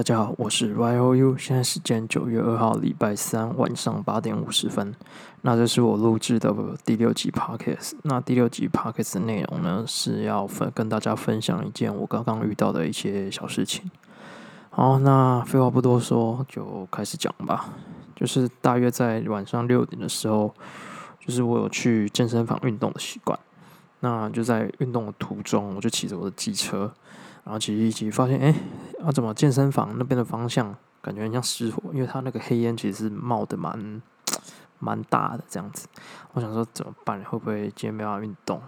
大家好，我是 Y O U，现在时间九月二号礼拜三晚上八点五十分。那这是我录制的第六集 Podcast。那第六集 Podcast 的内容呢，是要分跟大家分享一件我刚刚遇到的一些小事情。好，那废话不多说，就开始讲吧。就是大约在晚上六点的时候，就是我有去健身房运动的习惯。那就在运动的途中，我就骑着我的机车。然后骑一骑，发现哎，啊怎么健身房那边的方向感觉很像失火？因为它那个黑烟其实是冒的蛮 蛮大的这样子。我想说怎么办？会不会今天没办法运动？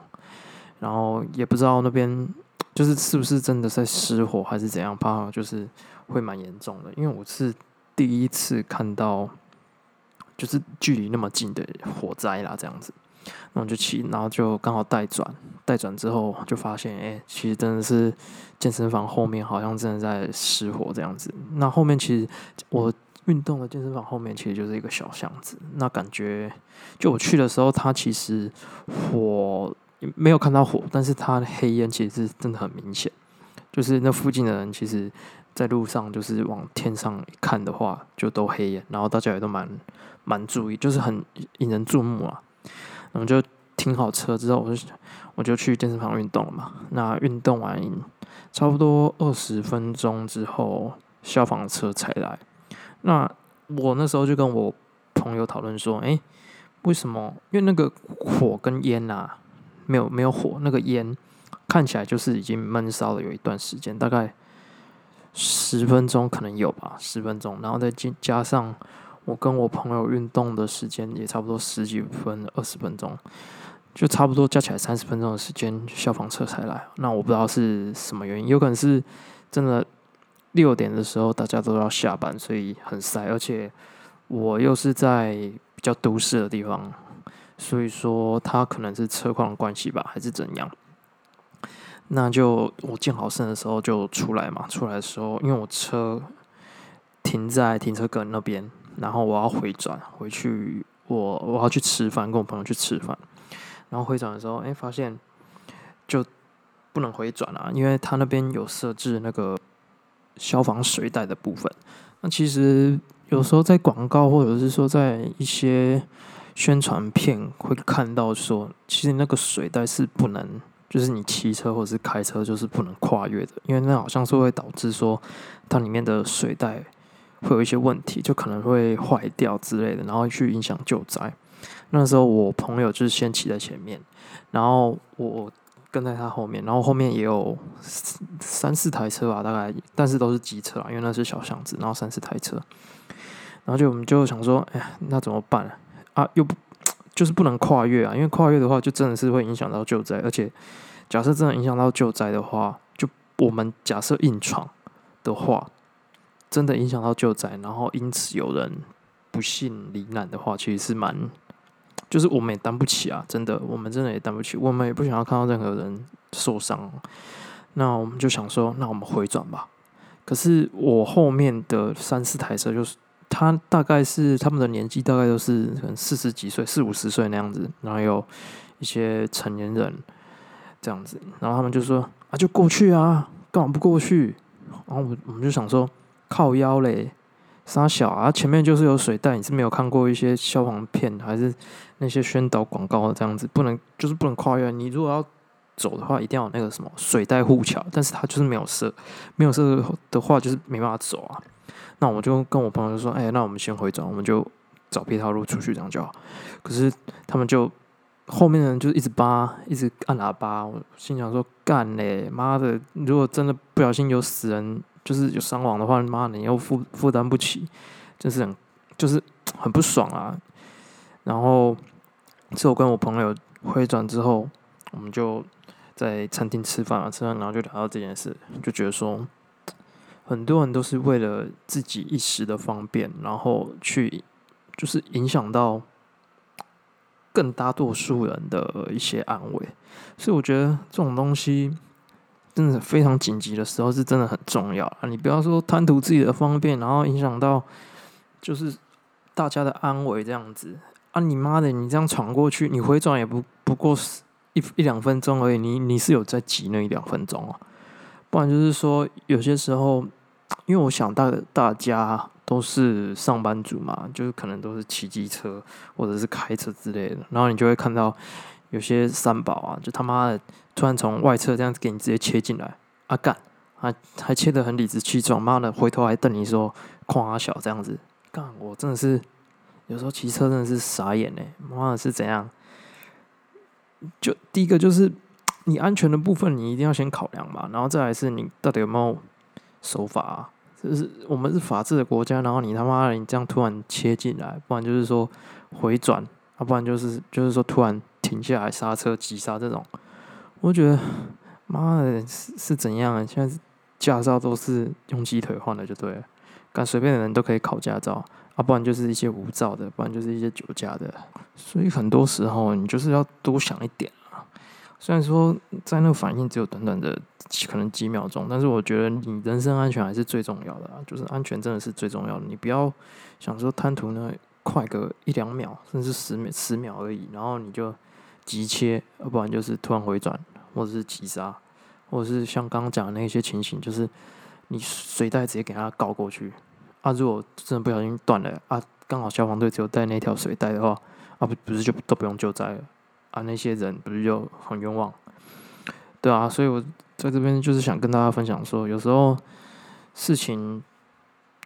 然后也不知道那边就是是不是真的在失火还是怎样，怕就是会蛮严重的。因为我是第一次看到就是距离那么近的火灾啦，这样子。然后就骑，然后就刚好带转，带转之后就发现，哎，其实真的是健身房后面好像真的在失火这样子。那后面其实我运动的健身房后面其实就是一个小巷子。那感觉就我去的时候，它其实火没有看到火，但是它的黑烟其实是真的很明显。就是那附近的人其实，在路上就是往天上一看的话，就都黑烟，然后大家也都蛮蛮注意，就是很引人注目啊。我们就停好车之后，我就我就去健身房运动了嘛。那运动完差不多二十分钟之后，消防车才来。那我那时候就跟我朋友讨论说：“哎，为什么？因为那个火跟烟啊，没有没有火，那个烟看起来就是已经闷烧了有一段时间，大概十分钟可能有吧，十分钟。然后再加加上。”我跟我朋友运动的时间也差不多十几分、二十分钟，就差不多加起来三十分钟的时间，消防车才来。那我不知道是什么原因，有可能是真的六点的时候大家都要下班，所以很塞，而且我又是在比较都市的地方，所以说他可能是车况的关系吧，还是怎样？那就我见好胜的时候就出来嘛，出来的时候因为我车停在停车格那边。然后我要回转回去，我我要去吃饭，跟我朋友去吃饭。然后回转的时候，哎，发现就不能回转啊，因为他那边有设置那个消防水带的部分。那其实有时候在广告或者是说在一些宣传片会看到说，其实那个水带是不能，就是你骑车或者是开车就是不能跨越的，因为那好像是会导致说它里面的水带。会有一些问题，就可能会坏掉之类的，然后去影响救灾。那时候我朋友就是先骑在前面，然后我跟在他后面，然后后面也有三四台车吧，大概，但是都是机车啊，因为那是小巷子，然后三四台车，然后就我们就想说，哎呀，那怎么办啊？又不就是不能跨越啊？因为跨越的话，就真的是会影响到救灾，而且假设真的影响到救灾的话，就我们假设硬闯的话。真的影响到救灾，然后因此有人不幸罹难的话，其实是蛮，就是我们也担不起啊！真的，我们真的也担不起，我们也不想要看到任何人受伤。那我们就想说，那我们回转吧。可是我后面的三四台车，就是他大概是他们的年纪大概都是可能四十几岁、四五十岁那样子，然后有一些成年人这样子，然后他们就说啊，就过去啊，干嘛不过去？然后我我们就想说。靠腰嘞，沙小啊！前面就是有水带，你是没有看过一些消防片，还是那些宣导广告这样子？不能，就是不能跨越。你如果要走的话，一定要有那个什么水带护桥，但是它就是没有设，没有设的话，就是没办法走啊。那我就跟我朋友就说：“哎，那我们先回转，我们就找别条路出去，这样就好。”可是他们就后面的人就一直扒，一直按喇叭。我心想说：“干嘞，妈的！如果真的不小心有死人。”就是有伤亡的话，妈，你又负负担不起，就是很就是 很不爽啊。然后之后跟我朋友回转之后，我们就在餐厅吃饭啊，吃饭然后就聊到这件事，就觉得说，很多人都是为了自己一时的方便，然后去就是影响到更大多数人的一些安慰，所以我觉得这种东西。真的非常紧急的时候，是真的很重要啊！你不要说贪图自己的方便，然后影响到就是大家的安危这样子啊！你妈的，你这样闯过去，你回转也不不过是一一两分钟而已，你你是有在急那一两分钟啊？不然就是说有些时候因为我想大大家都是上班族嘛，就是可能都是骑机车或者是开车之类的，然后你就会看到有些三宝啊，就他妈的突然从外侧这样子给你直接切进来，啊干，还还切的很理直气壮，妈的回头还瞪你说夸小这样子，干我真的是有时候骑车真的是傻眼嘞，妈的是怎样？就第一个就是你安全的部分，你一定要先考量嘛，然后再来是你到底有没有守法啊？就是我们是法治的国家，然后你他妈的你这样突然切进来，不然就是说回转，要不然就是就是说突然停下来刹车急刹这种，我觉得妈的是是怎样啊？现在驾照都是用鸡腿换的就对了，敢随便的人都可以考驾照，啊，不然就是一些无照的，不然就是一些酒驾的，所以很多时候你就是要多想一点啊。虽然说在那个反应只有短短的可能几秒钟，但是我觉得你人身安全还是最重要的啊，就是安全真的是最重要的。你不要想说贪图呢快个一两秒，甚至十秒十秒而已，然后你就急切，要不然就是突然回转，或者是急刹，或者是像刚刚讲的那些情形，就是你水袋直接给它搞过去。啊，如果真的不小心断了啊，刚好消防队只有带那条水带的话，啊不不是就都不用救灾了啊，那些人不是就很冤枉？对啊，所以我在这边就是想跟大家分享说，有时候事情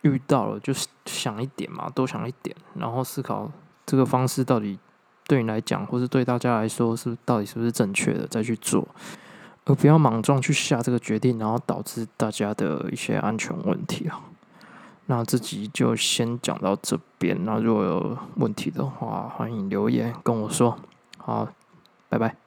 遇到了，就是想一点嘛，多想一点，然后思考这个方式到底对你来讲，或是对大家来说是到底是不是正确的，再去做，而不要莽撞去下这个决定，然后导致大家的一些安全问题啊。那这集就先讲到这边。那如果有问题的话，欢迎留言跟我说。好，拜拜。